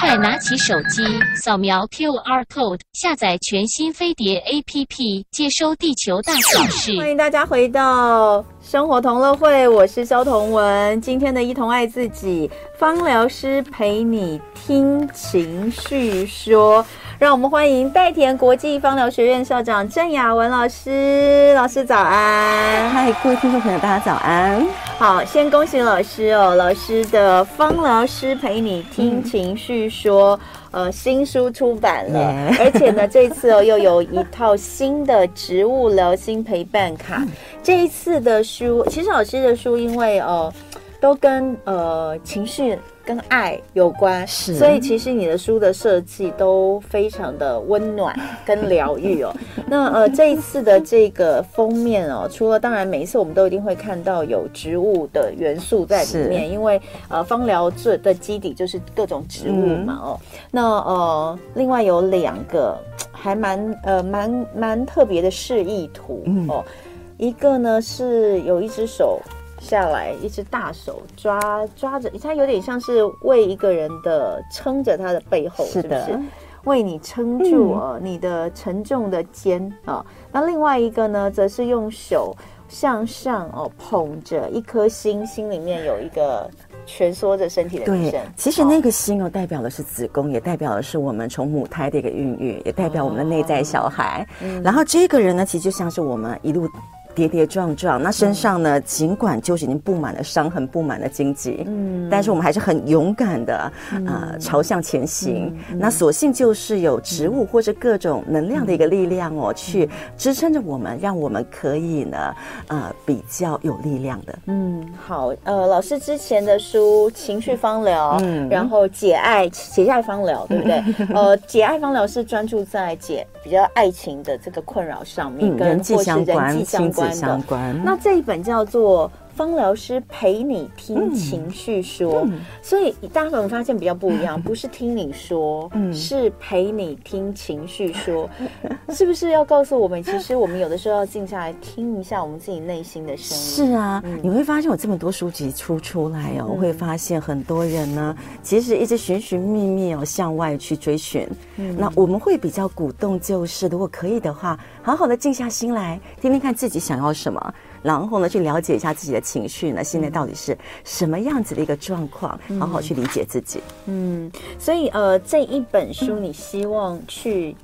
快拿起手机扫描 QR code，下载全新飞碟 APP，接收地球大小事。欢迎大家回到生活同乐会，我是肖同文。今天的一同爱自己，芳疗师陪你听情绪说。让我们欢迎代田国际芳疗学院校长郑雅文老师，老师早安！嗨，各位听众朋友，大家早安！好，先恭喜老师哦，老师的芳疗师陪你听情绪说，嗯、呃，新书出版了.而且呢，这次哦又有一套新的植物疗心陪伴卡。嗯、这一次的书，其实老师的书因为哦、呃，都跟呃情绪。跟爱有关，是，所以其实你的书的设计都非常的温暖跟疗愈哦。那呃，这一次的这个封面哦，除了当然每一次我们都一定会看到有植物的元素在里面，因为呃，芳疗这的基底就是各种植物嘛哦。嗯、那呃，另外有两个还蛮呃蛮蛮特别的示意图哦，嗯、一个呢是有一只手。下来，一只大手抓抓着，它有点像是为一个人的撑着他的背后，是的，是不是？为你撑住哦，你的沉重的肩啊。那另外一个呢，则是用手向上哦，捧着一颗心，心里面有一个蜷缩着身体的女生。对，其实那个心哦，代表的是子宫，也代表的是我们从母胎的一个孕育，也代表我们的内在小孩。然后这个人呢，其实就像是我们一路。跌跌撞撞，那身上呢？尽管就是已经布满了伤痕，布满了荆棘，嗯，但是我们还是很勇敢的啊、朝向前行。嗯、那所幸就是有植物或者各种能量的一个力量哦，嗯、去支撑着我们，让我们可以呢，呃，比较有力量的。嗯，好，呃，老师之前的书《情绪方疗》，嗯，然后解爱解爱方疗，对不对？呃，解爱方疗是专注在解比较爱情的这个困扰上面，嗯、跟人际相关。相关。那这一本叫做。芳疗师陪你听情绪说，嗯嗯、所以大家可能发现比较不一样，不是听你说，嗯、是陪你听情绪说，嗯、是不是要告诉我们，其实我们有的时候要静下来听一下我们自己内心的声音？是啊，嗯、你会发现我这么多书籍出出来哦，嗯、会发现很多人呢，其实一直寻寻觅觅哦，向外去追寻。嗯、那我们会比较鼓动，就是如果可以的话，好好的静下心来，听听看自己想要什么。然后呢，去了解一下自己的情绪呢，现在到底是什么样子的一个状况，嗯、好好去理解自己。嗯，所以呃，这一本书你希望去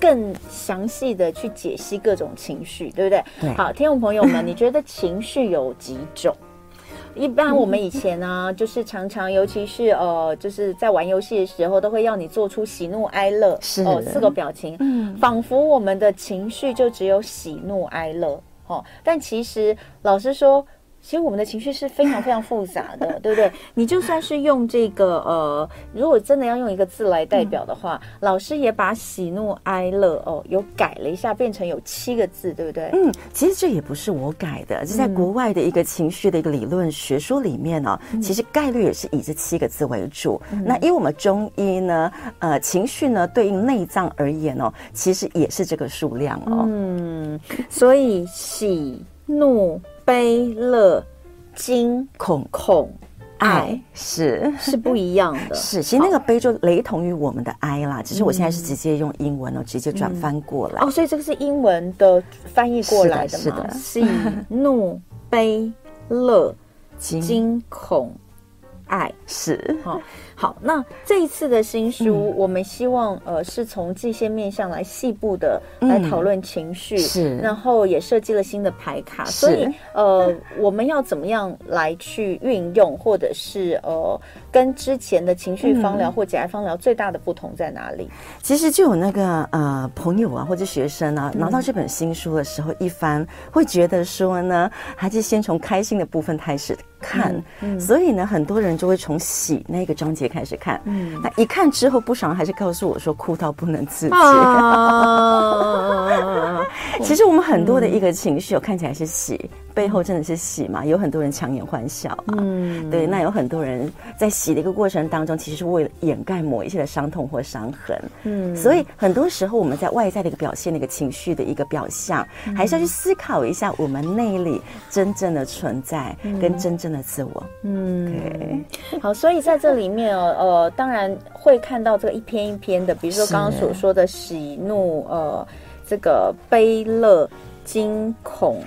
更详细的去解析各种情绪，对不对？对。好，听众朋友们，你觉得情绪有几种？一般我们以前呢，就是常常，尤其是呃，就是在玩游戏的时候，都会要你做出喜怒哀乐是哦四个表情，嗯，仿佛我们的情绪就只有喜怒哀乐。哦，但其实老实说，其实我们的情绪是非常非常复杂的，对不对？你就算是用这个呃，如果真的要用一个字来代表的话，嗯、老师也把喜怒哀乐哦，有改了一下，变成有七个字，对不对？嗯，其实这也不是我改的，是在国外的一个情绪的一个理论学说里面呢、哦，嗯、其实概率也是以这七个字为主。嗯、那因为我们中医呢，呃，情绪呢对应内脏而言哦，其实也是这个数量哦。嗯，所以喜怒。悲乐、惊恐、恐、爱是是不一样的。是，其实那个悲就雷同于我们的哀啦。只是我现在是直接用英文哦，直接转翻过来。哦，所以这个是英文的翻译过来的吗？是的，喜怒悲乐、惊恐、爱是。好。好，那这一次的新书，嗯、我们希望呃是从这些面向来细部的来讨论情绪，嗯、是，然后也设计了新的牌卡，所以呃我们要怎么样来去运用，或者是呃跟之前的情绪方疗或解压方疗最大的不同在哪里？其实就有那个呃朋友啊或者学生啊拿到这本新书的时候，一翻会觉得说呢，还是先从开心的部分开始看，所以呢很多人就会从喜那个章节。开始看，嗯，那一看之后，不少人还是告诉我说哭到不能自己。啊、其实我们很多的一个情绪，看起来是喜。背后真的是喜嘛？有很多人强颜欢笑啊，嗯，对，那有很多人在喜的一个过程当中，其实是为了掩盖某一些的伤痛或伤痕，嗯，所以很多时候我们在外在的一个表现，那个情绪的一个表象，还是要去思考一下我们内里真正的存在跟真正的自我。嗯，对，好，所以在这里面哦，呃，当然会看到这个一篇一篇的，比如说刚刚所说的喜怒，呃，这个悲乐惊恐。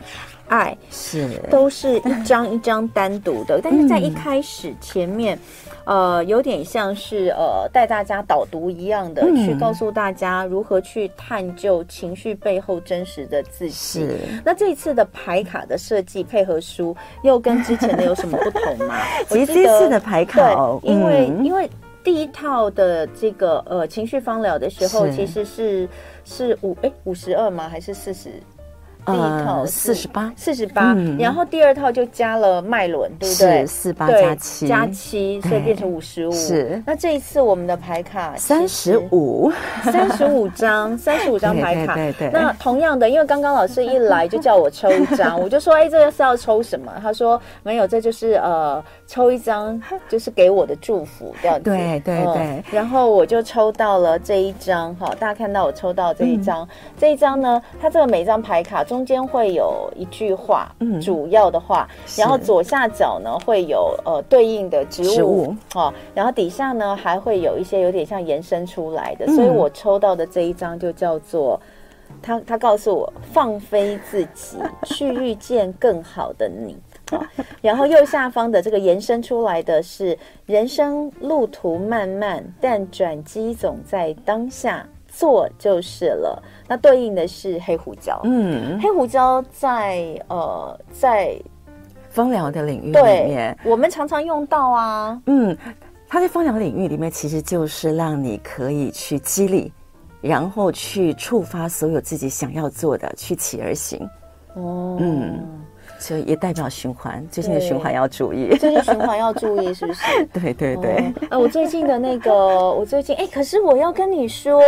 爱是都是一张一张单独的，但是在一开始前面，嗯、呃，有点像是呃带大家导读一样的，嗯、去告诉大家如何去探究情绪背后真实的自己。那这一次的牌卡的设计配合书，又跟之前的有什么不同吗？其实这次的牌卡，哦，因为、嗯、因为第一套的这个呃情绪方疗的时候，其实是是五哎五十二吗？还是四十？第一套四十八，四十八，然后第二套就加了脉轮，对不对？四八加七，加七，所以变成五十五。是，那这一次我们的牌卡三十五，三十五张，三十五张牌卡。对对。那同样的，因为刚刚老师一来就叫我抽一张，我就说，哎，这个是要抽什么？他说没有，这就是呃，抽一张就是给我的祝福这样子。对对对。然后我就抽到了这一张，哈，大家看到我抽到这一张，这一张呢，它这个每张牌卡。中间会有一句话，嗯，主要的话，然后左下角呢会有呃对应的植物，哦，然后底下呢还会有一些有点像延伸出来的，嗯、所以我抽到的这一张就叫做他他告诉我放飞自己，去遇见更好的你，哦，然后右下方的这个延伸出来的是人生路途漫漫，但转机总在当下。做就是了，那对应的是黑胡椒。嗯，黑胡椒在呃在芳疗的领域里面，我们常常用到啊。嗯，它在芳疗领域里面，其实就是让你可以去激励，然后去触发所有自己想要做的，去起而行。哦，嗯。所以也代表循环，最近的循环要注意。最近循环要注意，是不是？对 对对。啊、哦，我最近的那个，我最近哎，可是我要跟你说，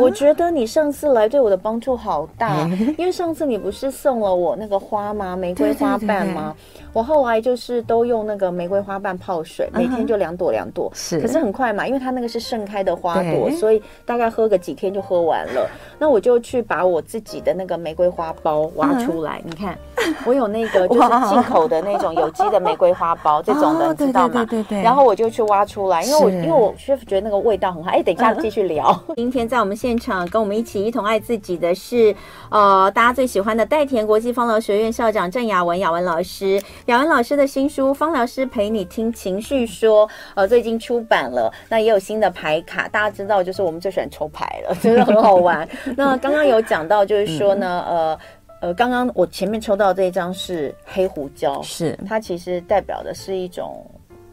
我觉得你上次来对我的帮助好大，因为上次你不是送了我那个花吗？玫瑰花瓣吗？我后来就是都用那个玫瑰花瓣泡水，每天就两朵两朵。是。可是很快嘛，因为它那个是盛开的花朵，所以大概喝个几天就喝完了。那我就去把我自己的那个玫瑰花苞挖出来，你看，我有那个。就是进口的那种有机的玫瑰花苞，这种的你知道吗？对对对。然后我就去挖出来，因为我因为我确实觉得那个味道很好。哎，等一下继续聊。今天在我们现场跟我们一起一同爱自己的是，呃，大家最喜欢的代田国际芳疗学院校长郑雅文雅文老师。雅文老师的新书《芳疗师陪你听情绪说》呃，最近出版了，那也有新的牌卡。大家知道，就是我们最喜欢抽牌了，真 的很好玩。那刚刚有讲到，就是说呢，呃。呃，刚刚我前面抽到这一张是黑胡椒，是它其实代表的是一种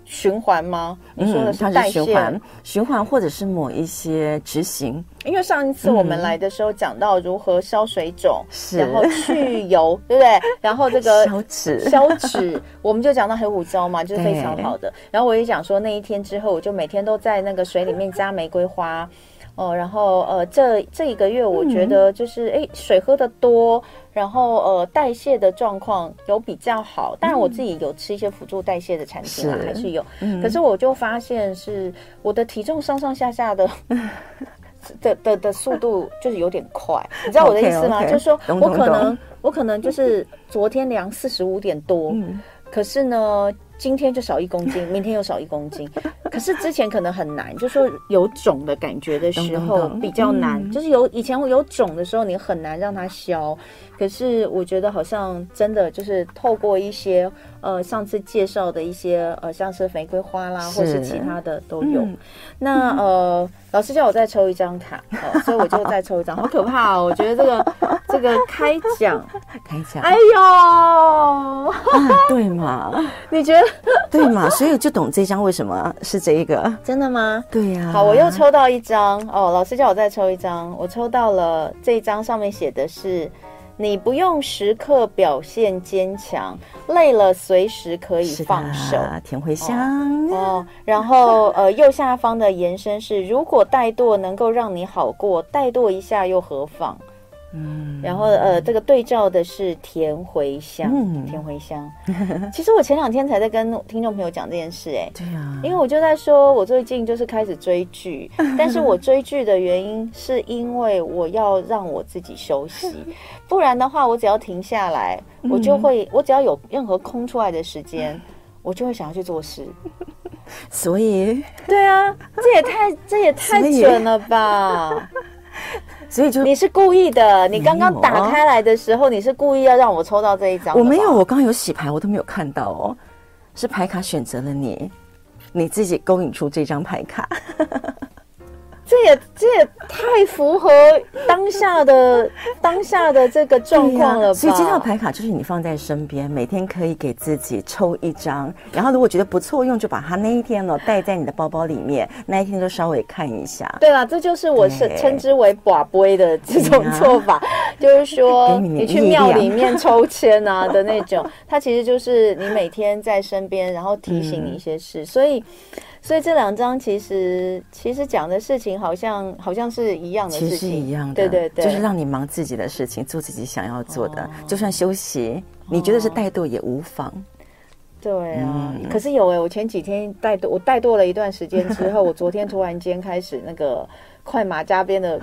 循环吗？你说的是代谢、循环，循环或者是某一些执行。因为上一次我们来的时候讲到如何消水肿，然后去油，对不对？然后这个 消脂，消脂，我们就讲到黑胡椒嘛，就是非常好的。然后我也讲说那一天之后，我就每天都在那个水里面加玫瑰花。哦，然后呃，这这一个月我觉得就是哎、嗯，水喝的多，然后呃，代谢的状况有比较好。当然我自己有吃一些辅助代谢的产品啊，是还是有。嗯、可是我就发现是我的体重上上下下的 的的的速度就是有点快，你知道我的意思吗？Okay, okay, 就是说我可能我可能就是昨天量四十五点多，嗯、可是呢。今天就少一公斤，明天又少一公斤。可是之前可能很难，就是说有肿的感觉的时候比较难，嗯、就是有以前有肿的时候，你很难让它消。可是我觉得好像真的就是透过一些呃上次介绍的一些呃像是玫瑰花啦，是或是其他的都有。嗯、那呃老师叫我再抽一张卡，呃，所以我就再抽一张，好可怕哦！我觉得这个这个开奖 开奖，哎呦，啊、对嘛？你觉得对嘛？所以就懂这张为什么是这一个？真的吗？对呀、啊。好，我又抽到一张哦，老师叫我再抽一张，我抽到了这一张，上面写的是。你不用时刻表现坚强，累了随时可以放手。甜茴香哦，哦，然后呃，右下方的延伸是：如果怠惰能够让你好过，怠惰一下又何妨？嗯，然后呃，这个对照的是甜茴香，嗯、甜茴香。其实我前两天才在跟听众朋友讲这件事，哎，对啊，因为我就在说，我最近就是开始追剧，但是我追剧的原因是因为我要让我自己休息，不然的话，我只要停下来，我就会，我只要有任何空出来的时间。我就会想要去做事。所以，对啊，这也太这也太准了吧！所以就你是故意的，你刚刚打开来的时候，你是故意要让我抽到这一张。我没有，我刚刚有洗牌，我都没有看到哦，是牌卡选择了你，你自己勾引出这张牌卡。这也这也太符合当下的 当下的这个状况了吧？所以这套牌卡就是你放在身边，每天可以给自己抽一张，然后如果觉得不错用，就把它那一天呢带在你的包包里面，那一天就稍微看一下。对啦，这就是我是称之为“寡杯”的这种做法，就是说 你，你去庙里面抽签啊的那种，它其实就是你每天在身边，然后提醒你一些事，嗯、所以。所以这两张其实其实讲的事情好像好像是一样的事情，其实一样的，对对对，就是让你忙自己的事情，做自己想要做的，哦、就算休息，你觉得是怠惰也无妨。对啊，嗯、可是有哎、欸，我前几天怠惰，我怠惰了一段时间之后，我昨天突然间开始那个。快马加鞭的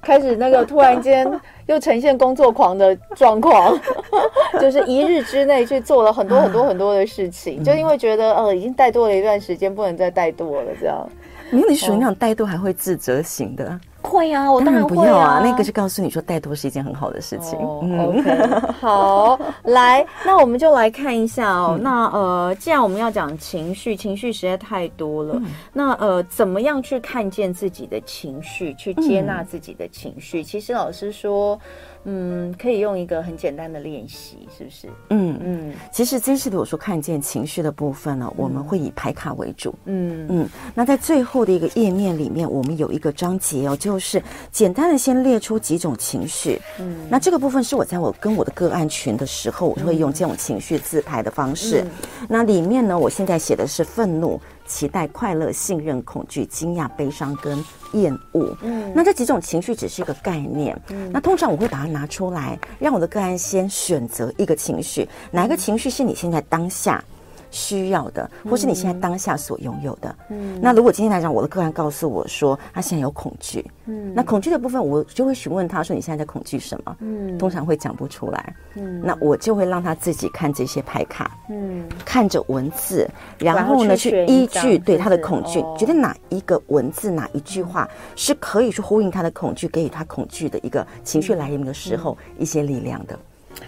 开始，那个突然间又呈现工作狂的状况，就是一日之内去做了很多很多很多的事情，就因为觉得呃已经怠惰了一段时间，不能再怠惰了，这样。因为你属于那种怠惰还会自责型的。会啊，我当然会啊。不要啊，那个是告诉你说带多是一件很好的事情。Oh, OK，好，来，那我们就来看一下哦。嗯、那呃，既然我们要讲情绪，情绪实在太多了。嗯、那呃，怎么样去看见自己的情绪，去接纳自己的情绪？嗯、其实老师说。嗯，可以用一个很简单的练习，是不是？嗯嗯，其实这次的我说看见情绪的部分呢，嗯、我们会以牌卡为主。嗯嗯，那在最后的一个页面里面，我们有一个章节哦，就是简单的先列出几种情绪。嗯，那这个部分是我在我跟我的个案群的时候，我会用这种情绪自拍的方式。嗯、那里面呢，我现在写的是愤怒。期待、快乐、信任、恐惧、惊讶、悲伤跟厌恶。嗯，那这几种情绪只是一个概念。嗯，那通常我会把它拿出来，让我的个案先选择一个情绪，哪一个情绪是你现在当下需要的，或是你现在当下所拥有的。嗯，那如果今天来讲，我的个案告诉我说他现在有恐惧，嗯，那恐惧的部分，我就会询问他说你现在在恐惧什么？嗯，通常会讲不出来。嗯，那我就会让他自己看这些牌卡，嗯，看着文字，然后呢去依据对他的恐惧，觉得哪一个文字哪一句话是可以去呼应他的恐惧，给予他恐惧的一个情绪来临的时候一些力量的。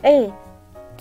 哎。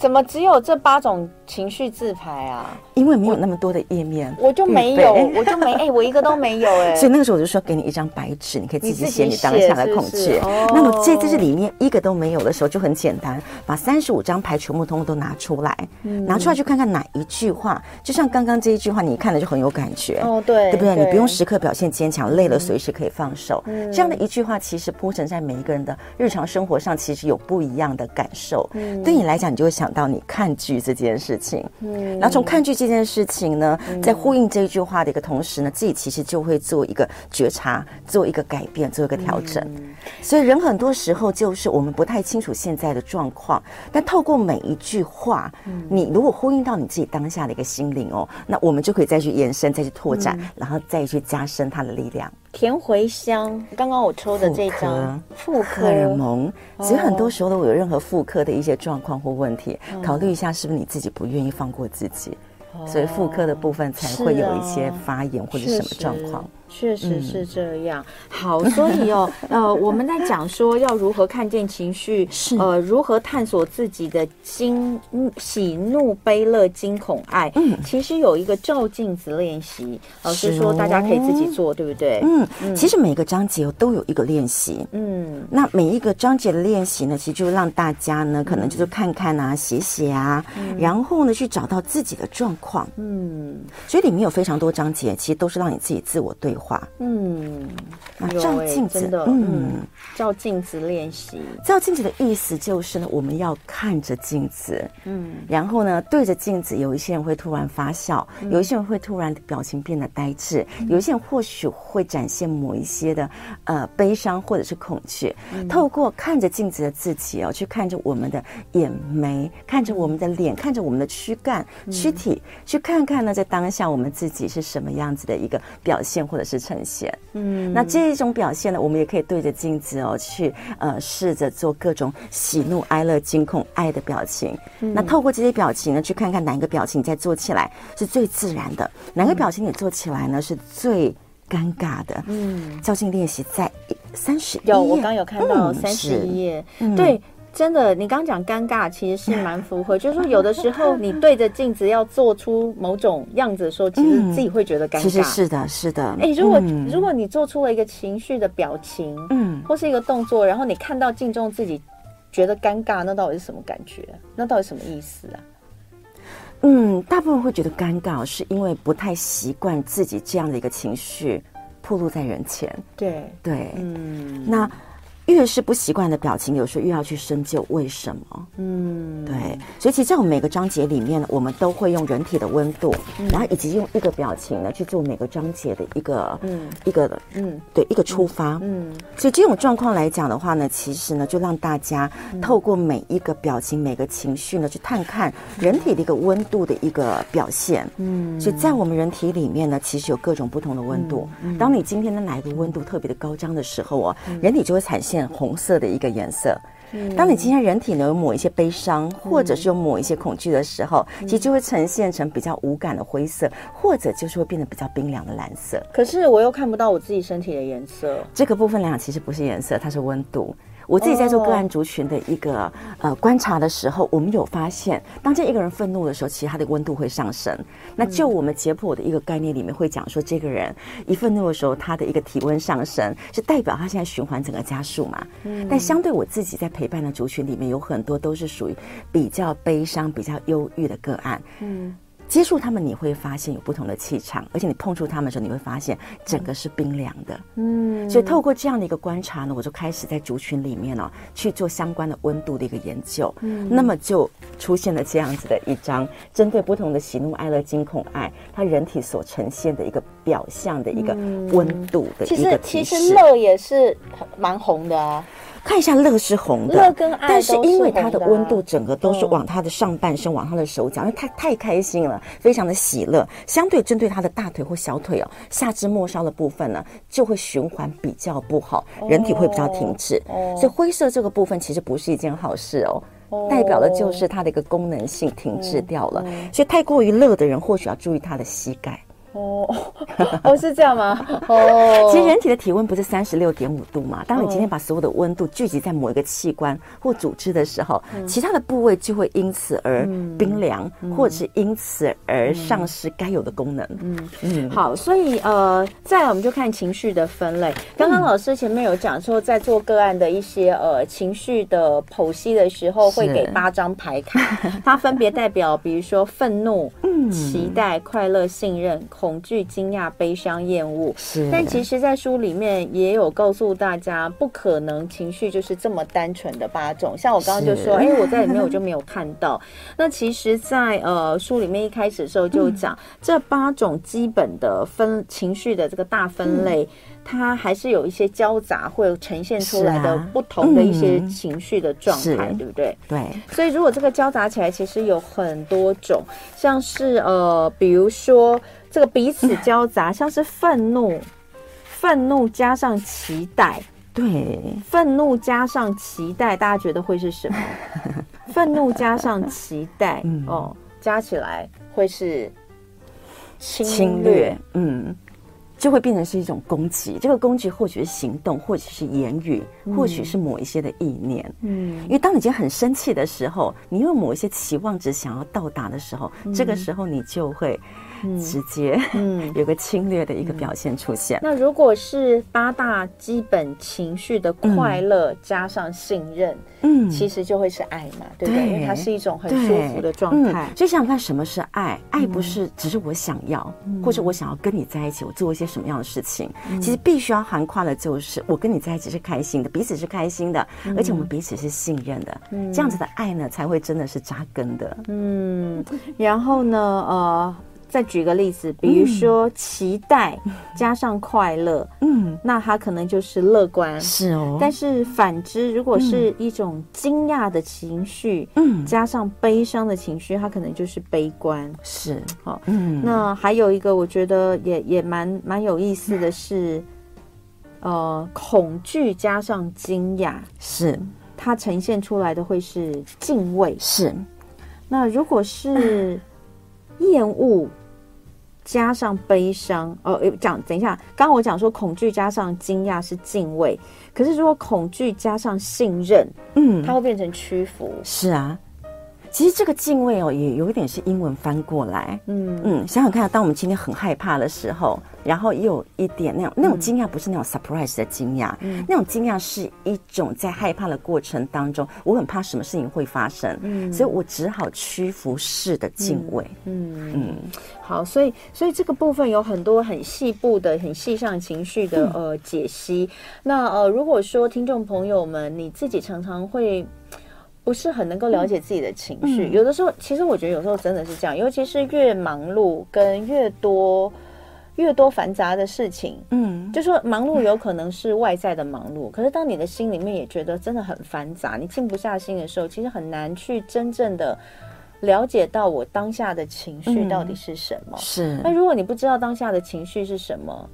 怎么只有这八种情绪自拍啊？因为没有那么多的页面，我就没有，我就没，哎，我一个都没有，哎。所以那个时候我就说，给你一张白纸，你可以自己写你当下的恐惧。那么这这是里面一个都没有的时候，就很简单，把三十五张牌全部通通都拿出来，拿出来去看看哪一句话，就像刚刚这一句话，你看了就很有感觉，哦，对，对不对？你不用时刻表现坚强，累了随时可以放手。这样的一句话，其实铺陈在每一个人的日常生活上，其实有不一样的感受。对你来讲，你就会想。到你看剧这件事情，嗯，然后从看剧这件事情呢，嗯、在呼应这一句话的一个同时呢，自己其实就会做一个觉察，做一个改变，做一个调整。嗯、所以人很多时候就是我们不太清楚现在的状况，但透过每一句话，嗯、你如果呼应到你自己当下的一个心灵哦，那我们就可以再去延伸，再去拓展，嗯、然后再去加深它的力量。甜茴香，刚刚我抽的这张妇科。荷尔蒙，其实很多时候都有任何妇科的一些状况或问题，哦、考虑一下是不是你自己不愿意放过自己，哦、所以妇科的部分才会有一些发炎或者什么状况。确实是这样。嗯、好，所以哦，呃，我们在讲说要如何看见情绪，是呃，如何探索自己的惊、喜怒悲乐、惊恐爱。嗯，其实有一个照镜子练习，老师说大家可以自己做，对不对？嗯，嗯其实每个章节都有一个练习。嗯，那每一个章节的练习呢，其实就让大家呢，可能就是看看啊，写写啊，嗯、然后呢，去找到自己的状况。嗯，所以里面有非常多章节，其实都是让你自己自我对话。话，嗯，那照镜子，的嗯，照镜子练习。照镜子的意思就是呢，我们要看着镜子，嗯，然后呢，对着镜子，有一些人会突然发笑，嗯、有一些人会突然表情变得呆滞，嗯、有一些人或许会展现某一些的呃悲伤或者是恐惧。嗯、透过看着镜子的自己哦，去看着我们的眼眉，看着我们的脸，看着我们的躯干、躯体，嗯、去看看呢，在当下我们自己是什么样子的一个表现，或者是。式呈现。嗯，那这一种表现呢，我们也可以对着镜子哦，去呃试着做各种喜怒哀乐、惊恐、爱的表情。嗯、那透过这些表情呢，去看看哪一个表情你在做起来是最自然的，哪个表情你做起来呢是最尴尬的。嗯，较劲练习在三十页，有我刚有看到三十一页，嗯、对。真的，你刚刚讲尴尬，其实是蛮符合。就是说，有的时候你对着镜子要做出某种样子的时候，其实自己会觉得尴尬。其实是的，是的。哎，如果如果你做出了一个情绪的表情，嗯，或是一个动作，然后你看到镜中自己觉得尴尬，那到底是什么感觉？那到底什么意思啊？嗯，大部分会觉得尴尬，是因为不太习惯自己这样的一个情绪暴露在人前。对对，嗯，那。越是不习惯的表情，有时候越要去深究为什么。嗯，对，所以其实在我们每个章节里面呢，我们都会用人体的温度，嗯、然后以及用一个表情呢去做每个章节的一个，嗯，一个，嗯，对，一个出发。嗯，所以这种状况来讲的话呢，其实呢，就让大家透过每一个表情、每个情绪呢，去探看人体的一个温度的一个表现。嗯，所以在我们人体里面呢，其实有各种不同的温度。嗯，当你今天的哪一个温度特别的高涨的时候哦，人体就会产生。红色的一个颜色。当你今天人体呢有抹一些悲伤，或者是有抹一些恐惧的时候，其实就会呈现成比较无感的灰色，或者就是会变得比较冰凉的蓝色。可是我又看不到我自己身体的颜色。这个部分来讲，其实不是颜色，它是温度。我自己在做个案族群的一个、oh. 呃观察的时候，我们有发现，当这一个人愤怒的时候，其实他的温度会上升。那就我们解剖的一个概念里面会讲说，这个人一愤怒的时候，他的一个体温上升，是代表他现在循环整个加速嘛。嗯。但相对我自己在陪伴的族群里面，有很多都是属于比较悲伤、比较忧郁的个案。嗯。接触他们，你会发现有不同的气场，而且你碰触他们的时候，你会发现整个是冰凉的。嗯，所以透过这样的一个观察呢，我就开始在族群里面呢去做相关的温度的一个研究。嗯，那么就出现了这样子的一张针对不同的喜怒哀乐惊恐爱，它人体所呈现的一个表象的一个温度的一个提示。其实乐也是蛮红的啊。看一下乐是红的，乐跟爱，但是因为它的温度整个都是往他的上半身，往他的手脚，因为他太开心了，非常的喜乐。相对针对他的大腿或小腿哦，下肢末梢的部分呢，就会循环比较不好，人体会比较停滞。所以灰色这个部分其实不是一件好事哦，代表的就是它的一个功能性停滞掉了。所以太过于乐的人，或许要注意他的膝盖。哦，哦，是这样吗？哦，其实人体的体温不是三十六点五度嘛？当你今天把所有的温度聚集在某一个器官或组织的时候，嗯、其他的部位就会因此而冰凉，嗯、或者是因此而丧失该有的功能。嗯嗯。好，所以呃，再来我们就看情绪的分类。刚刚老师前面有讲说，在做个案的一些呃情绪的剖析的时候，会给八张牌卡，它分别代表，比如说愤怒、嗯、期待、快乐、信任。恐惧、惊讶、悲伤、厌恶，是。但其实，在书里面也有告诉大家，不可能情绪就是这么单纯的八种。像我刚刚就说，哎是，我在里面我就没有看到。那其实在，在呃书里面一开始的时候就讲，嗯、这八种基本的分情绪的这个大分类。嗯它还是有一些交杂，会呈现出来的不同的一些情绪的状态，嗯、对不对？对。所以如果这个交杂起来，其实有很多种，像是呃，比如说这个彼此交杂，像是愤怒，愤怒加上期待，对，愤怒加上期待，大家觉得会是什么？愤怒加上期待，嗯、哦，加起来会是侵略，侵略嗯。就会变成是一种攻击，这个攻击或许是行动，或许是言语，或许是某一些的意念。嗯，因为当你已经很生气的时候，你有某一些期望值想要到达的时候，嗯、这个时候你就会。直接，嗯，有个侵略的一个表现出现。那如果是八大基本情绪的快乐加上信任，嗯，其实就会是爱嘛，对不对？因为它是一种很舒服的状态。就想想看，什么是爱？爱不是只是我想要，或者我想要跟你在一起，我做一些什么样的事情？其实必须要涵盖的就是我跟你在一起是开心的，彼此是开心的，而且我们彼此是信任的。这样子的爱呢，才会真的是扎根的。嗯，然后呢，呃。再举个例子，比如说期待加上快乐，嗯，那它可能就是乐观，是哦。但是反之，如果是一种惊讶的情绪，嗯，加上悲伤的情绪，它可能就是悲观，是。好，嗯。那还有一个，我觉得也也蛮蛮有意思的是，呃，恐惧加上惊讶，是它呈现出来的会是敬畏，是。那如果是厌恶。加上悲伤，哦，讲，等一下，刚刚我讲说恐惧加上惊讶是敬畏，可是如果恐惧加上信任，嗯，它会变成屈服。是啊。其实这个敬畏哦，也有一点是英文翻过来。嗯嗯，想想看，当我们今天很害怕的时候，然后又有一点那种那种惊讶，不是那种 surprise 的惊讶，嗯，那种惊讶是一种在害怕的过程当中，我很怕什么事情会发生，嗯，所以我只好屈服式的敬畏。嗯嗯，嗯，好，所以所以这个部分有很多很细部的、很细项情绪的呃解析。嗯、那呃，如果说听众朋友们你自己常常会。不是很能够了解自己的情绪，嗯、有的时候，其实我觉得有时候真的是这样，尤其是越忙碌跟越多越多繁杂的事情，嗯，就说忙碌有可能是外在的忙碌，嗯、可是当你的心里面也觉得真的很繁杂，你静不下心的时候，其实很难去真正的了解到我当下的情绪到底是什么。嗯、是，那如果你不知道当下的情绪是什么，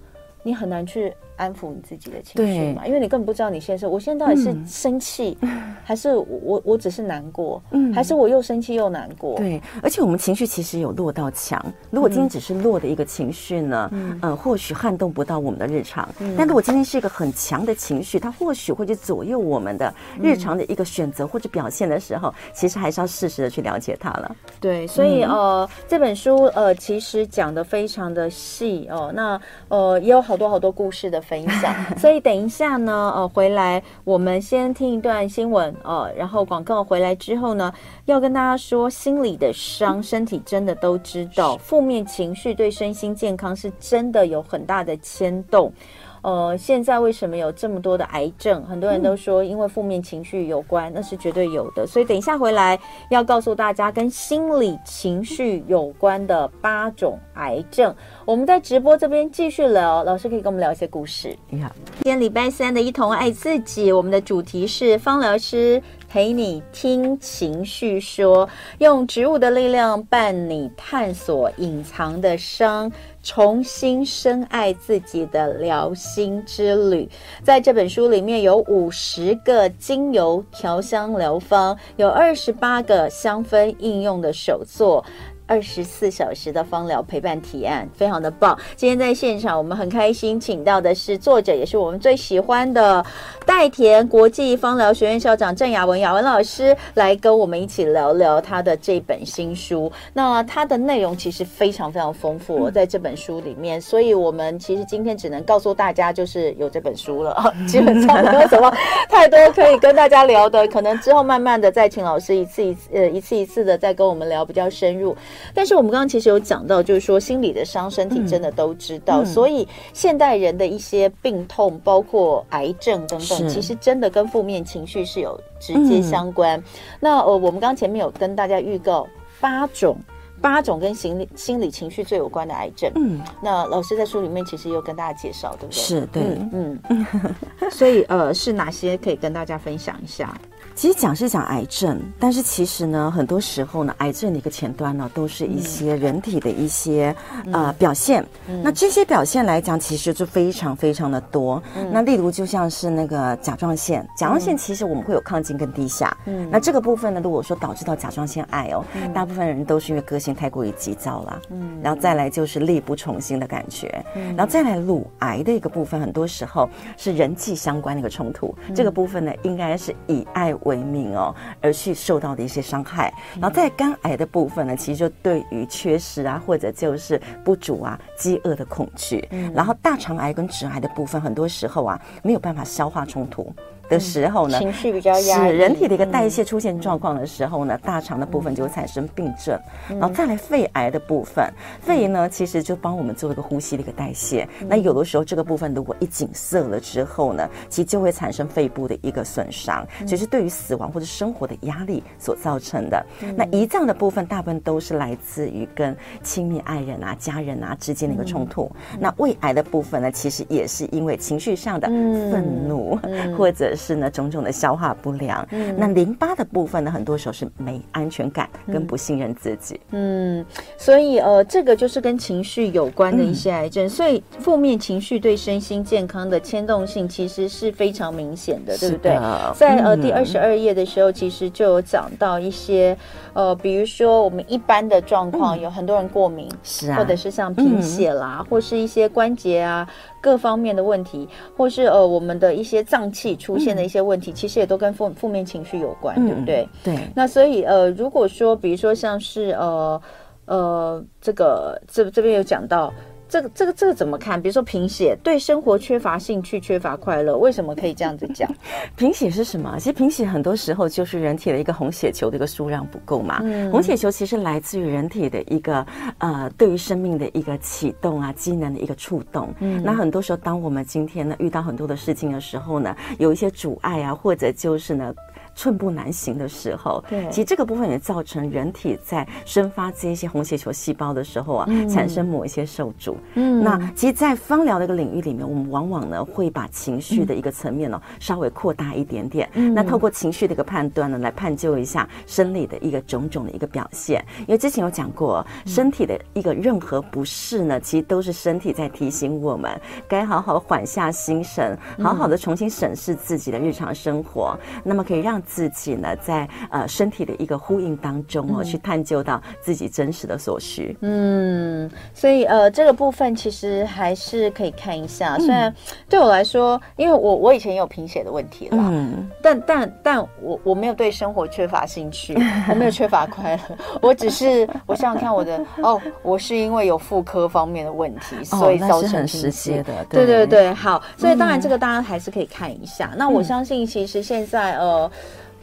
你很难去。安抚你自己的情绪嘛，因为你根本不知道你现在是，我现在到底是生气，还是我我只是难过，嗯，还是我又生气又难过？对，而且我们情绪其实有落到强。如果今天只是弱的一个情绪呢，嗯，呃，或许撼动不到我们的日常。但如果今天是一个很强的情绪，它或许会去左右我们的日常的一个选择或者表现的时候，其实还是要适时的去了解它了。对，所以呃，这本书呃，其实讲的非常的细哦，那呃，也有好多好多故事的。分享，所以等一下呢，呃，回来我们先听一段新闻，呃，然后广告回来之后呢，要跟大家说，心里的伤，身体真的都知道，负面情绪对身心健康是真的有很大的牵动。呃，现在为什么有这么多的癌症？很多人都说因为负面情绪有关，那是绝对有的。所以等一下回来要告诉大家跟心理情绪有关的八种癌症。我们在直播这边继续聊，老师可以跟我们聊一些故事。你好，今天礼拜三的一同爱自己，我们的主题是芳疗师陪你听情绪说，用植物的力量伴你探索隐藏的伤。重新深爱自己的疗心之旅，在这本书里面有五十个精油调香疗方，有二十八个香氛应用的手作。二十四小时的芳疗陪伴提案，非常的棒。今天在现场，我们很开心，请到的是作者，也是我们最喜欢的代田国际芳疗学院校长郑雅文雅文老师，来跟我们一起聊聊他的这本新书。那它的内容其实非常非常丰富，在这本书里面，所以我们其实今天只能告诉大家，就是有这本书了，基本上没有什么太多可以跟大家聊的，可能之后慢慢的再请老师一次一次呃一次一次的再跟我们聊比较深入。但是我们刚刚其实有讲到，就是说心理的伤，身体真的都知道。所以现代人的一些病痛，包括癌症等等，其实真的跟负面情绪是有直接相关。嗯、那呃，我们刚刚前面有跟大家预告八种，八种跟心理心理情绪最有关的癌症。嗯，那老师在书里面其实有跟大家介绍，对不对？是对，嗯嗯。所以呃，是哪些可以跟大家分享一下？其实讲是讲癌症，但是其实呢，很多时候呢，癌症的一个前端呢，都是一些人体的一些、嗯、呃表现。嗯、那这些表现来讲，其实就非常非常的多。嗯、那例如就像是那个甲状腺，甲状腺其实我们会有亢进跟低下。嗯，那这个部分呢，如果说导致到甲状腺癌哦，嗯、大部分人都是因为个性太过于急躁了。嗯，然后再来就是力不从心的感觉。嗯，然后再来乳癌的一个部分，很多时候是人际相关的一个冲突。嗯、这个部分呢，应该是以爱为名哦，而去受到的一些伤害。然后在肝癌的部分呢，其实就对于缺失啊，或者就是不足啊、饥饿的恐惧。嗯，然后大肠癌跟直癌的部分，很多时候啊没有办法消化冲突。的时候呢，情绪比较压抑，是人体的一个代谢出现状况的时候呢，大肠的部分就会产生病症，然后再来肺癌的部分，肺呢其实就帮我们做一个呼吸的一个代谢，那有的时候这个部分如果一紧塞了之后呢，其实就会产生肺部的一个损伤，其实对于死亡或者生活的压力所造成的。那胰脏的部分大部分都是来自于跟亲密爱人啊、家人啊之间的一个冲突。那胃癌的部分呢，其实也是因为情绪上的愤怒，或者是呢种种的消化不良。嗯那淋巴的部分呢，很多时候是没安全感跟不信任自己。嗯，所以呃，这个就是跟情绪有关的一些癌症。所以负面情绪对身心健康的牵动性其实是非常明显的，对不对？在呃第二十二页的时候，其实就有讲到一些呃，比如说我们一般的状况，有很多人过敏，是啊，或者是像贫血啦，或是一些关节啊。各方面的问题，或是呃我们的一些脏器出现的一些问题，嗯、其实也都跟负负面情绪有关，嗯、对不对？对。那所以呃，如果说比如说像是呃呃这个这这边有讲到。这个这个这个怎么看？比如说贫血，对生活缺乏兴趣、缺乏快乐，为什么可以这样子讲？贫血是什么？其实贫血很多时候就是人体的一个红血球的一个数量不够嘛。嗯、红血球其实来自于人体的一个呃，对于生命的一个启动啊，机能的一个触动。嗯，那很多时候，当我们今天呢遇到很多的事情的时候呢，有一些阻碍啊，或者就是呢。寸步难行的时候，对，其实这个部分也造成人体在生发这一些红血球细胞的时候啊，嗯、产生某一些受阻。嗯，那其实，在芳疗的一个领域里面，我们往往呢会把情绪的一个层面呢、稍微扩大一点点。嗯，那透过情绪的一个判断呢，来探究一下生理的一个种种的一个表现。因为之前有讲过，身体的一个任何不适呢，其实都是身体在提醒我们，该好好缓下心神，好好的重新审视自己的日常生活。嗯、那么可以让自己呢，在呃身体的一个呼应当中哦，去探究到自己真实的所需。嗯，所以呃，这个部分其实还是可以看一下。虽然对我来说，因为我我以前也有贫血的问题啦，嗯，但但但我我没有对生活缺乏兴趣，我没有缺乏快乐，我只是我想想看我的哦，我是因为有妇科方面的问题，所以造成很直接的。对对对，好，所以当然这个大家还是可以看一下。那我相信其实现在呃。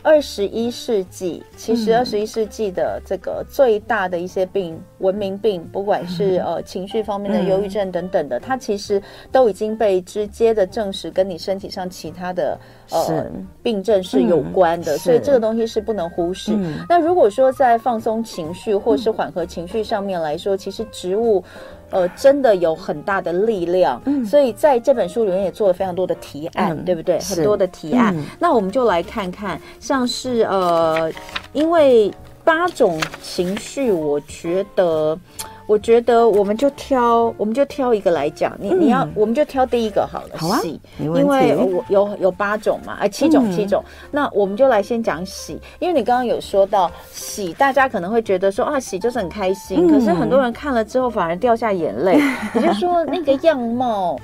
二十一世纪，其实二十一世纪的这个最大的一些病，文明病，不管是呃情绪方面的忧郁症等等的，它其实都已经被直接的证实跟你身体上其他的呃病症是有关的，所以这个东西是不能忽视。那如果说在放松情绪或是缓和情绪上面来说，其实植物。呃，真的有很大的力量，嗯，所以在这本书里面也做了非常多的提案，嗯、对不对？很多的提案，嗯、那我们就来看看，像是呃，因为八种情绪，我觉得。我觉得我们就挑，我们就挑一个来讲。你你要，我们就挑第一个好了。好啊，喜，因为我有有八种嘛，哎，七种七种。那我们就来先讲喜，因为你刚刚有说到喜，大家可能会觉得说啊，喜就是很开心，可是很多人看了之后反而掉下眼泪。也就是说，那个样貌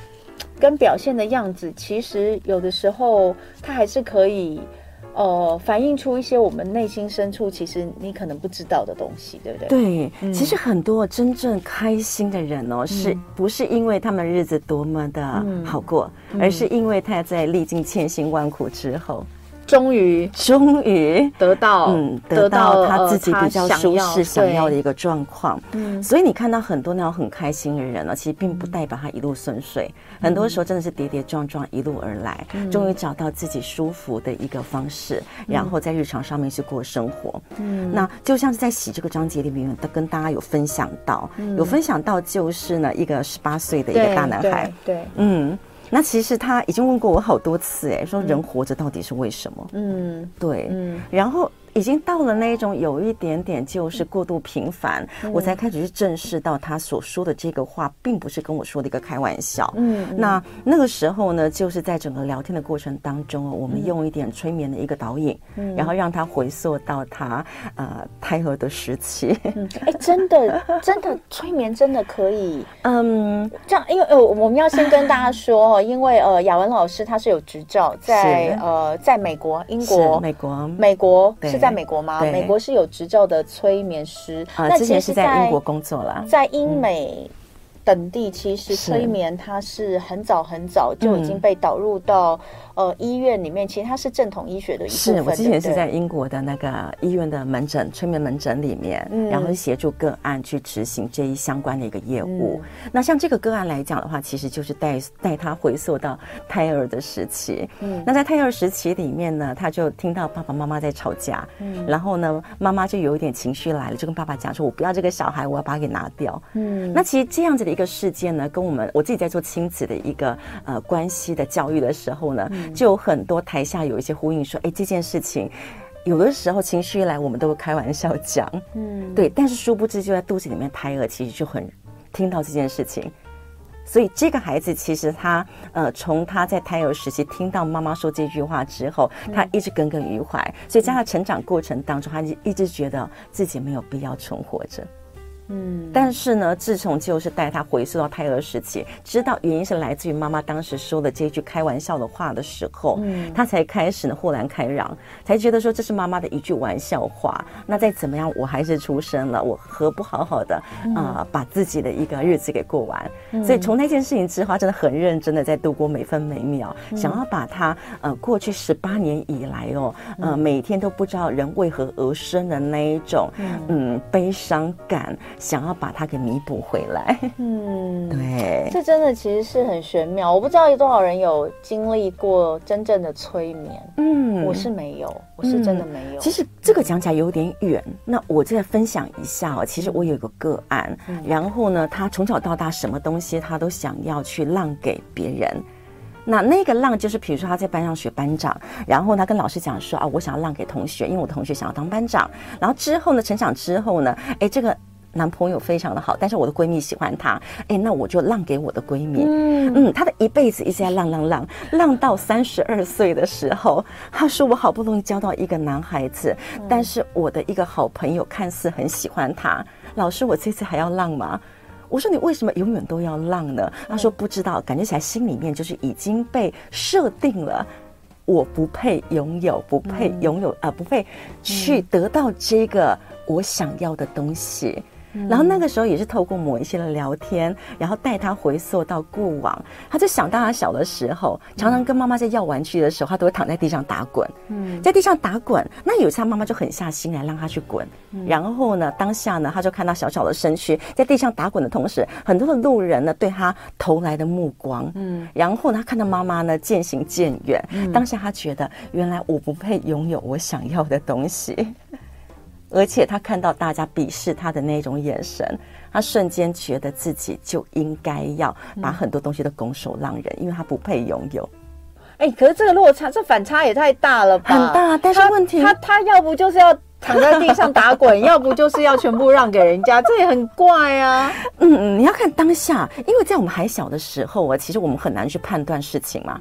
跟表现的样子，其实有的时候它还是可以。呃，反映出一些我们内心深处其实你可能不知道的东西，对不对？对，嗯、其实很多真正开心的人哦，嗯、是不是因为他们日子多么的好过，嗯、而是因为他在历尽千辛万苦之后。终于，终于得到，嗯，得到他自己比较舒适、想要的一个状况。嗯，所以你看到很多那种很开心的人呢，其实并不代表他一路顺遂。很多时候真的是跌跌撞撞一路而来，终于找到自己舒服的一个方式，然后在日常上面去过生活。嗯，那就像是在洗这个章节里面，他跟大家有分享到，有分享到就是呢，一个十八岁的一个大男孩。对，嗯。那其实他已经问过我好多次，哎，说人活着到底是为什么？嗯，对，嗯，然后。已经到了那种有一点点就是过度频繁，嗯、我才开始去正视到他所说的这个话，并不是跟我说的一个开玩笑。嗯，嗯。那那个时候呢，就是在整个聊天的过程当中，我们用一点催眠的一个导引，嗯、然后让他回溯到他呃胎儿的时期。嗯，哎，真的真的催眠真的可以，嗯，这样，因为呃我们要先跟大家说哦，因为呃雅文老师他是有执照在呃在美国、英国、美国、美国对在美国吗？美国是有执照的催眠师。啊，之前是在英国工作了，在英美等地，其实催眠它是很早很早就已经被导入到。呃，医院里面其实它是正统医学的一部分。是我之前是在英国的那个医院的门诊催眠门诊里面，嗯、然后协助个案去执行这一相关的一个业务。嗯、那像这个个案来讲的话，其实就是带带他回溯到胎儿的时期。嗯，那在胎儿时期里面呢，他就听到爸爸妈妈在吵架，嗯，然后呢，妈妈就有一点情绪来了，就跟爸爸讲说：“我不要这个小孩，我要把他给拿掉。”嗯，那其实这样子的一个事件呢，跟我们我自己在做亲子的一个呃关系的教育的时候呢。嗯就有很多台下有一些呼应，说：“哎，这件事情，有的时候情绪一来，我们都会开玩笑讲，嗯，对。但是殊不知，就在肚子里面，胎儿其实就很听到这件事情。所以这个孩子其实他，呃，从他在胎儿时期听到妈妈说这句话之后，他一直耿耿于怀。所以在他成长过程当中，他就一直觉得自己没有必要存活着。”嗯，但是呢，自从就是带他回溯到胎儿时期，知道原因是来自于妈妈当时说的这句开玩笑的话的时候，嗯，他才开始呢豁然开朗，才觉得说这是妈妈的一句玩笑话。那再怎么样，我还是出生了，我何不好好的啊、嗯呃，把自己的一个日子给过完？嗯、所以从那件事情之后，真的很认真的在度过每分每秒，嗯、想要把他呃过去十八年以来哦，呃每天都不知道人为何而生的那一种嗯，嗯悲伤感。想要把它给弥补回来，嗯，对，这真的其实是很玄妙。我不知道有多少人有经历过真正的催眠，嗯，我是没有，我是真的没有。嗯、其实这个讲起来有点远，那我再分享一下哦。其实我有一个个案，嗯、然后呢，他从小到大什么东西他都想要去让给别人。那那个让就是，比如说他在班上学班长，然后他跟老师讲说啊，我想要让给同学，因为我同学想要当班长。然后之后呢，成长之后呢，哎，这个。男朋友非常的好，但是我的闺蜜喜欢他，哎，那我就让给我的闺蜜。嗯嗯，她的一辈子一直在浪浪浪，浪到三十二岁的时候，她说我好不容易交到一个男孩子，嗯、但是我的一个好朋友看似很喜欢他，老师，我这次还要浪吗？我说你为什么永远都要浪呢？她说不知道，感觉起来心里面就是已经被设定了，我不配拥有，不配拥有啊、嗯呃，不配去得到这个我想要的东西。然后那个时候也是透过某一些的聊天，然后带他回溯到过往，他就想到他小的时候，常常跟妈妈在要玩具的时候，他都会躺在地上打滚，嗯，在地上打滚。那有一次他妈妈就狠下心来让他去滚，然后呢，当下呢，他就看到小小的身躯在地上打滚的同时，很多的路人呢对他投来的目光，嗯，然后呢，他看到妈妈呢渐行渐远，当下他觉得原来我不配拥有我想要的东西。而且他看到大家鄙视他的那种眼神，他瞬间觉得自己就应该要把很多东西都拱手让人，因为他不配拥有。哎、欸，可是这个落差，这反差也太大了吧？很大，但是问题他他，他要不就是要躺在地上打滚，要不就是要全部让给人家，这也很怪啊。嗯嗯，你要看当下，因为在我们还小的时候啊，其实我们很难去判断事情嘛。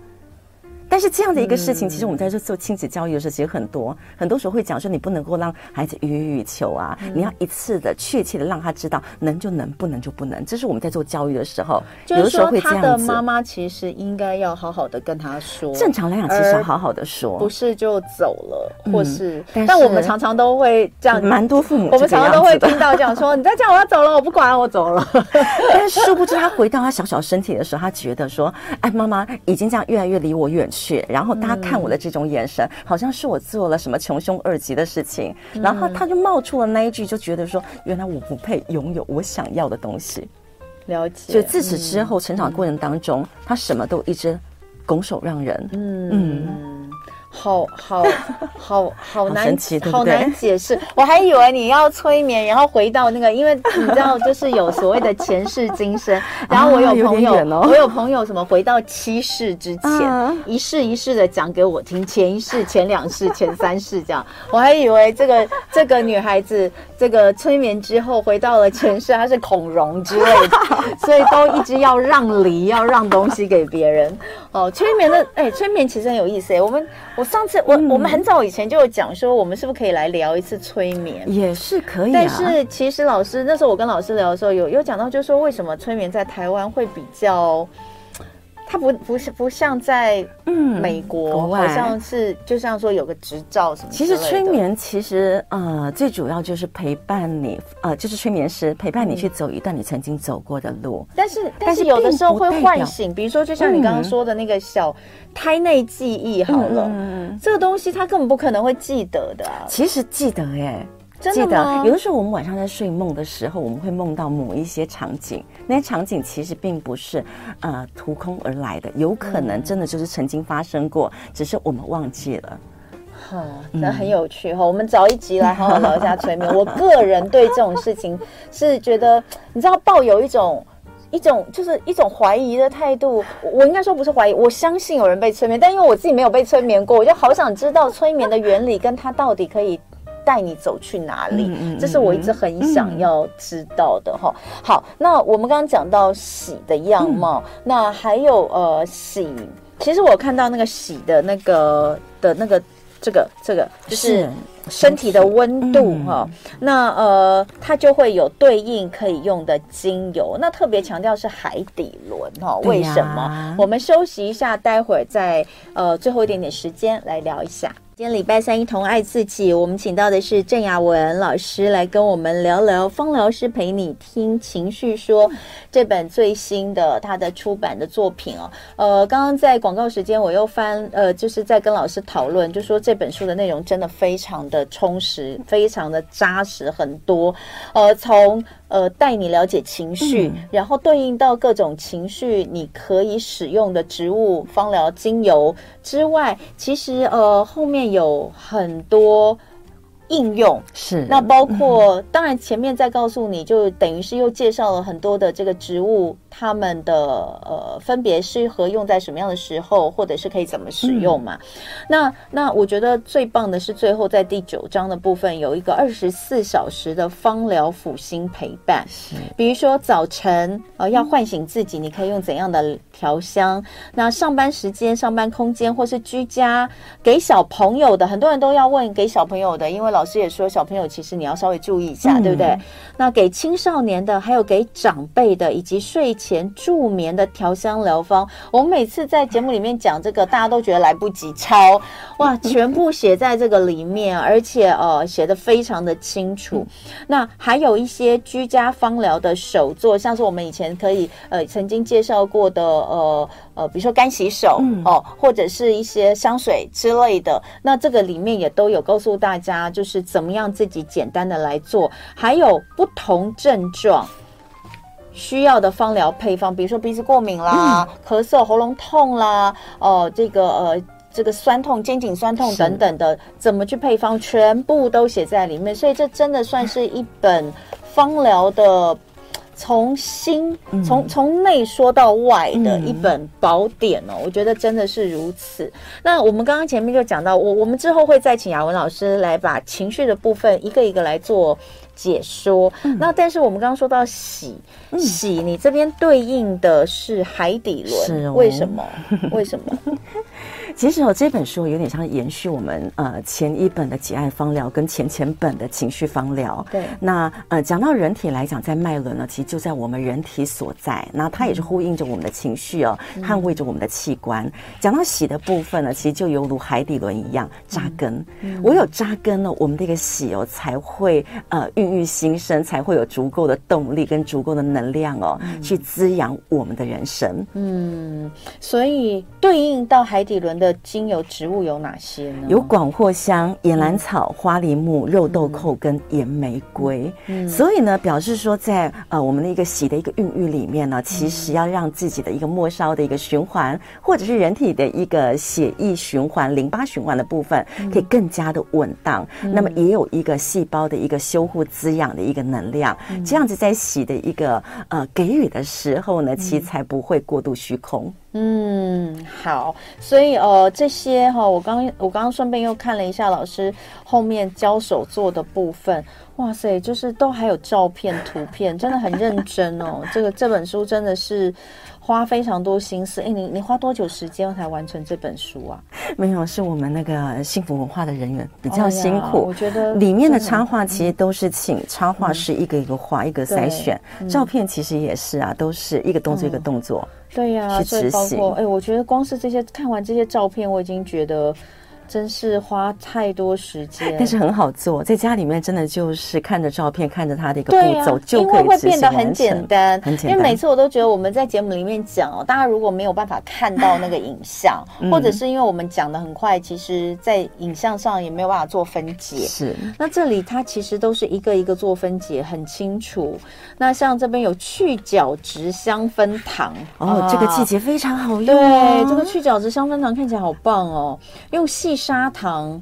但是这样的一个事情，其实我们在这做亲子教育的时候，其实很多很多时候会讲说，你不能够让孩子予取予求啊，你要一次的确切的让他知道能就能，不能就不能。这是我们在做教育的时候，有的时候会这样子。他的妈妈其实应该要好好的跟他说，正常来讲，其实要好好的说，不是就走了，或是。但我们常常都会这样，蛮多父母，我们常常都会听到这样说：“你再这样，我要走了，我不管，我走了。”但是殊不知，他回到他小小身体的时候，他觉得说：“哎，妈妈已经这样越来越离我远去。”去，然后大家看我的这种眼神，嗯、好像是我做了什么穷凶恶极的事情，嗯、然后他就冒出了那一句，就觉得说，原来我不配拥有我想要的东西。了解。所以自此之后，嗯、成长过程当中，嗯、他什么都一直拱手让人。嗯。嗯好好好好难，好难解释。我还以为你要催眠，然后回到那个，因为你知道，就是有所谓的前世今生。然后我有朋友，我有朋友什么回到七世之前，一世一世的讲给我听，前一世、前两世、前三世这样。我还以为这个这个女孩子，这个催眠之后回到了前世，他是孔融之类的，所以都一直要让梨，要让东西给别人。哦，催眠的，哎，催眠其实很有意思哎，我们。我上次我我们很早以前就有讲说，我们是不是可以来聊一次催眠？也是可以。但是其实老师那时候我跟老师聊的时候，有有讲到，就是说为什么催眠在台湾会比较，它不不是不像在嗯美国，嗯、好像是就像说有个执照什么。其实催眠其实呃最主要就是陪伴你呃就是催眠师陪伴你去走一段你曾经走过的路。嗯、但是但是有的时候会唤醒，比如说就像你刚刚说的那个小胎内记忆好了，嗯、这个东西他根本不可能会记得的、啊。其实记得耶。记得有的时候我们晚上在睡梦的时候，我们会梦到某一些场景，那些场景其实并不是呃凭空而来的，有可能真的就是曾经发生过，嗯、只是我们忘记了。好，那很有趣哈。嗯、我们找一集来好好聊一下催眠。我个人对这种事情是觉得，你知道，抱有一种一种就是一种怀疑的态度。我应该说不是怀疑，我相信有人被催眠，但因为我自己没有被催眠过，我就好想知道催眠的原理跟它到底可以。带你走去哪里？这是我一直很想要知道的哈。好，那我们刚刚讲到喜的样貌，那还有呃喜，其实我看到那个喜的那个的那个这个这个就是身体的温度哈。那呃，它就会有对应可以用的精油。那特别强调是海底轮哈。为什么？我们休息一下，待会儿再呃最后一点点时间来聊一下。今天礼拜三，一同爱自己。我们请到的是郑雅文老师来跟我们聊聊《芳疗师陪你听情绪说》这本最新的他的出版的作品哦。呃，刚刚在广告时间，我又翻呃，就是在跟老师讨论，就说这本书的内容真的非常的充实，非常的扎实，很多。呃，从呃，带你了解情绪，嗯、然后对应到各种情绪，你可以使用的植物芳疗精油之外，其实呃后面有很多应用。是，那包括、嗯、当然前面再告诉你就等于是又介绍了很多的这个植物。他们的呃分别适合用在什么样的时候，或者是可以怎么使用嘛？嗯、那那我觉得最棒的是最后在第九章的部分有一个二十四小时的芳疗辅心陪伴，是比如说早晨呃要唤醒自己，你可以用怎样的调香？嗯、那上班时间、上班空间或是居家给小朋友的，很多人都要问给小朋友的，因为老师也说小朋友其实你要稍微注意一下，嗯、对不对？那给青少年的，还有给长辈的，以及睡前助眠的调香疗方，我们每次在节目里面讲这个，大家都觉得来不及抄，哇，全部写在这个里面，而且呃写的非常的清楚。那还有一些居家芳疗的手作，像是我们以前可以呃曾经介绍过的呃呃，比如说干洗手哦，或者是一些香水之类的。那这个里面也都有告诉大家，就是怎么样自己简单的来做，还有不同症状需要的芳疗配方，比如说鼻子过敏啦、嗯、咳嗽、喉咙痛啦，哦、呃，这个呃，这个酸痛、肩颈酸痛等等的，怎么去配方，全部都写在里面。所以这真的算是一本芳疗的从心、嗯、从从内说到外的一本宝典哦。嗯、我觉得真的是如此。那我们刚刚前面就讲到，我我们之后会再请雅文老师来把情绪的部分一个一个来做。解说，嗯、那但是我们刚刚说到喜，嗯、喜，你这边对应的是海底轮，是哦、为什么？为什么？其实哦，这本书有点像延续我们呃前一本的《己爱方疗》跟前前本的情绪方疗。对。那呃，讲到人体来讲，在脉轮呢，其实就在我们人体所在。那它也是呼应着我们的情绪哦，嗯、捍卫着我们的器官。讲到喜的部分呢，其实就犹如海底轮一样扎根。嗯。唯有扎根了，我们这个喜哦才会呃孕育新生，才会有足够的动力跟足够的能量哦，嗯、去滋养我们的人生。嗯，所以对应到海底轮的。精油植物有哪些呢？有广藿香、野兰草、花梨木、肉豆蔻跟岩玫瑰。嗯，所以呢，表示说在呃我们的一个洗的一个孕育里面呢，其实要让自己的一个末梢的一个循环，或者是人体的一个血液循环、淋巴循环的部分，可以更加的稳当。嗯，那么也有一个细胞的一个修护滋养的一个能量。嗯，这样子在洗的一个呃给予的时候呢，其实才不会过度虚空。嗯，好，所以呃，这些哈、哦，我刚我刚刚顺便又看了一下老师后面教手做的部分，哇塞，就是都还有照片、图片，真的很认真哦。这个这本书真的是花非常多心思。哎，你你花多久时间才完成这本书啊？没有，是我们那个幸福文化的人员比较辛苦。哦、我觉得里面的插画其实都是请插画师一个一个画，嗯、一个筛选。嗯、照片其实也是啊，都是一个动作一个动作。嗯对呀、啊，所以包括哎，我觉得光是这些看完这些照片，我已经觉得。真是花太多时间，但是很好做，在家里面真的就是看着照片，看着它的一个步骤，啊、就可以因为会变得很简单，很简单。因为每次我都觉得我们在节目里面讲哦，大家如果没有办法看到那个影像，嗯、或者是因为我们讲的很快，其实在影像上也没有办法做分解。是，那这里它其实都是一个一个做分解，很清楚。那像这边有去角质香氛糖哦，这个季节非常好用。对，这个去角质香氛糖看起来好棒哦，用细。砂糖，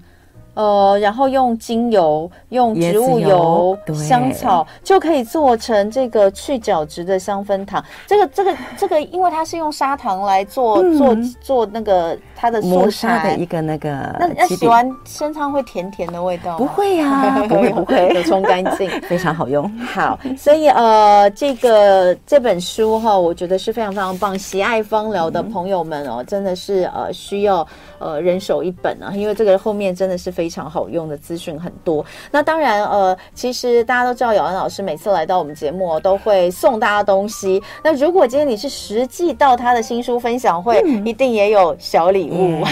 呃，然后用精油、用植物油、油香草，就可以做成这个去角质的香氛糖。这个、这个、这个，因为它是用砂糖来做、嗯、做做那个。它的磨砂的一个那个，那那洗完身上会甜甜的味道？不会呀、啊，不会不会，有冲干净，非常好用。好，所以呃，这个这本书哈，我觉得是非常非常棒。喜爱芳疗的朋友们哦，真的是呃需要呃人手一本啊，因为这个后面真的是非常好用的资讯很多。那当然呃，其实大家都知道，姚安老师每次来到我们节目都会送大家东西。那如果今天你是实际到他的新书分享会，嗯、一定也有小礼物。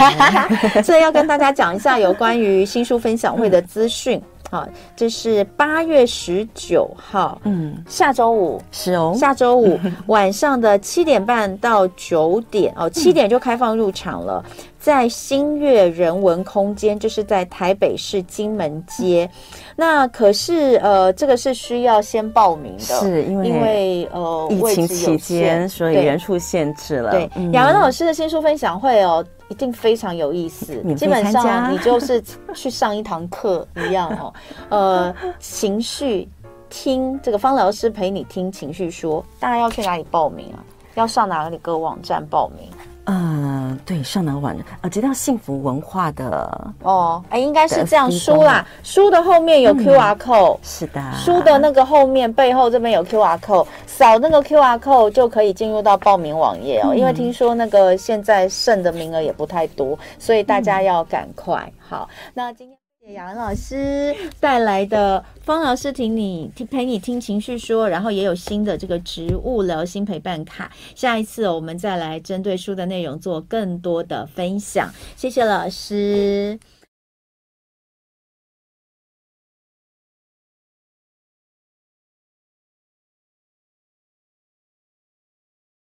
嗯、所以要跟大家讲一下有关于新书分享会的资讯。好，这是八月十九号，嗯，下周五是哦，下周五 晚上的七点半到九点哦，七点就开放入场了，在新月人文空间，就是在台北市金门街。那可是呃，这个是需要先报名的，是因为因为呃疫情期间，所以人数限制了。对，雅文老师的新书分享会哦。一定非常有意思，基本上你就是去上一堂课一样哦。呃，情绪听这个方疗师陪你听情绪说，大家要去哪里报名啊？要上哪里个网站报名？嗯、呃，对，上哪个网站？呃，直到幸福文化的哦，哎，应该是这样。书啦，书的后面有 QR code，、嗯、是的，书的那个后面背后这边有 QR code，扫那个 QR code 就可以进入到报名网页哦。嗯、因为听说那个现在剩的名额也不太多，所以大家要赶快。嗯、好，那今天。雅文老师带来的方老师听你听陪你听情绪说，然后也有新的这个植物疗心陪伴卡。下一次我们再来针对书的内容做更多的分享。谢谢老师。